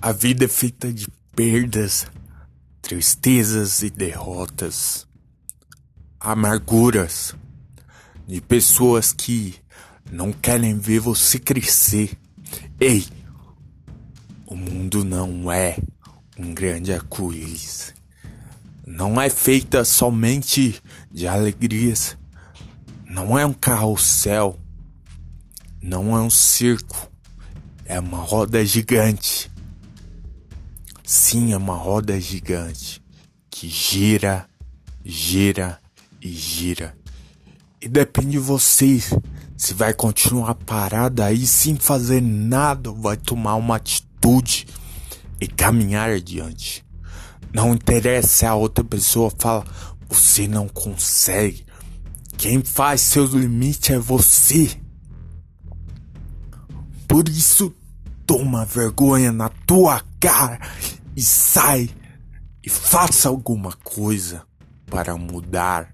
A vida é feita de perdas, tristezas e derrotas, amarguras de pessoas que não querem ver você crescer. Ei, o mundo não é um grande arco-íris. Não é feita somente de alegrias. Não é um carrossel. Não é um circo. É uma roda gigante Sim, é uma roda gigante que gira, gira e gira. E depende de vocês se vai continuar parado aí sem fazer nada, vai tomar uma atitude e caminhar adiante. Não interessa se a outra pessoa fala, você não consegue. Quem faz seus limites é você. Por isso, toma vergonha na tua cara e sai e faça alguma coisa para mudar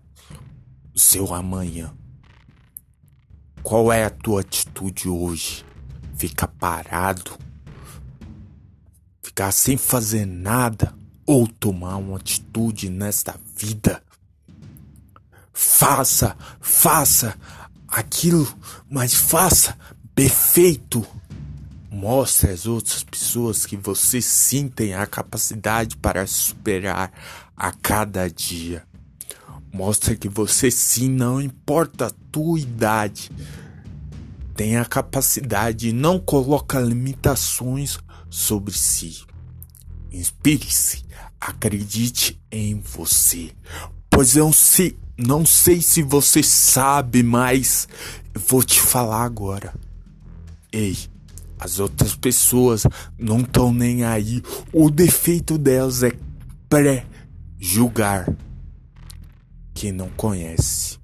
o seu amanhã. Qual é a tua atitude hoje? Ficar parado? Ficar sem fazer nada? Ou tomar uma atitude nesta vida? Faça, faça aquilo, mas faça perfeito. Mostre às outras pessoas que você sim tem a capacidade para superar a cada dia. Mostre que você sim, não importa a tua idade, tem a capacidade e não coloca limitações sobre si. Inspire-se, acredite em você. Pois eu sei, não sei se você sabe, mas vou te falar agora. Ei, as outras pessoas não estão nem aí. O defeito delas é pré-julgar quem não conhece.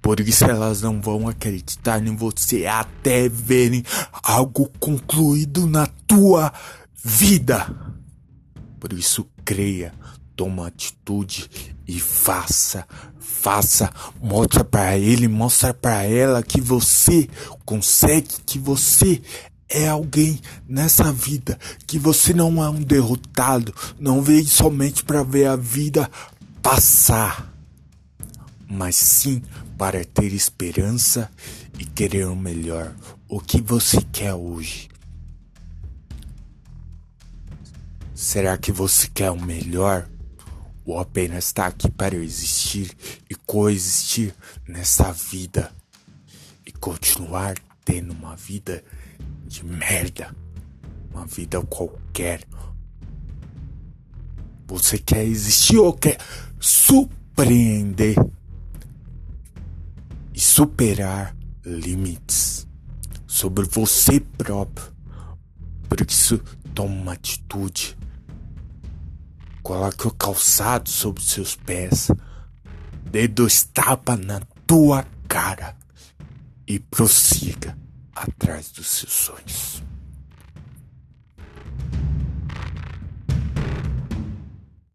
Por isso elas não vão acreditar em você até verem algo concluído na tua vida. Por isso creia, toma atitude e faça faça, mostra para ele, mostra para ela que você consegue, que você é alguém nessa vida, que você não é um derrotado, não veio somente para ver a vida passar, mas sim para ter esperança e querer o melhor. O que você quer hoje? Será que você quer o melhor? Ou apenas está aqui para existir e coexistir nessa vida e continuar tendo uma vida de merda, uma vida qualquer. Você quer existir ou quer surpreender e superar limites sobre você próprio? Por isso, toma uma atitude Coloque o calçado sobre seus pés, dê dois tapas na tua cara e prossiga atrás dos seus sonhos.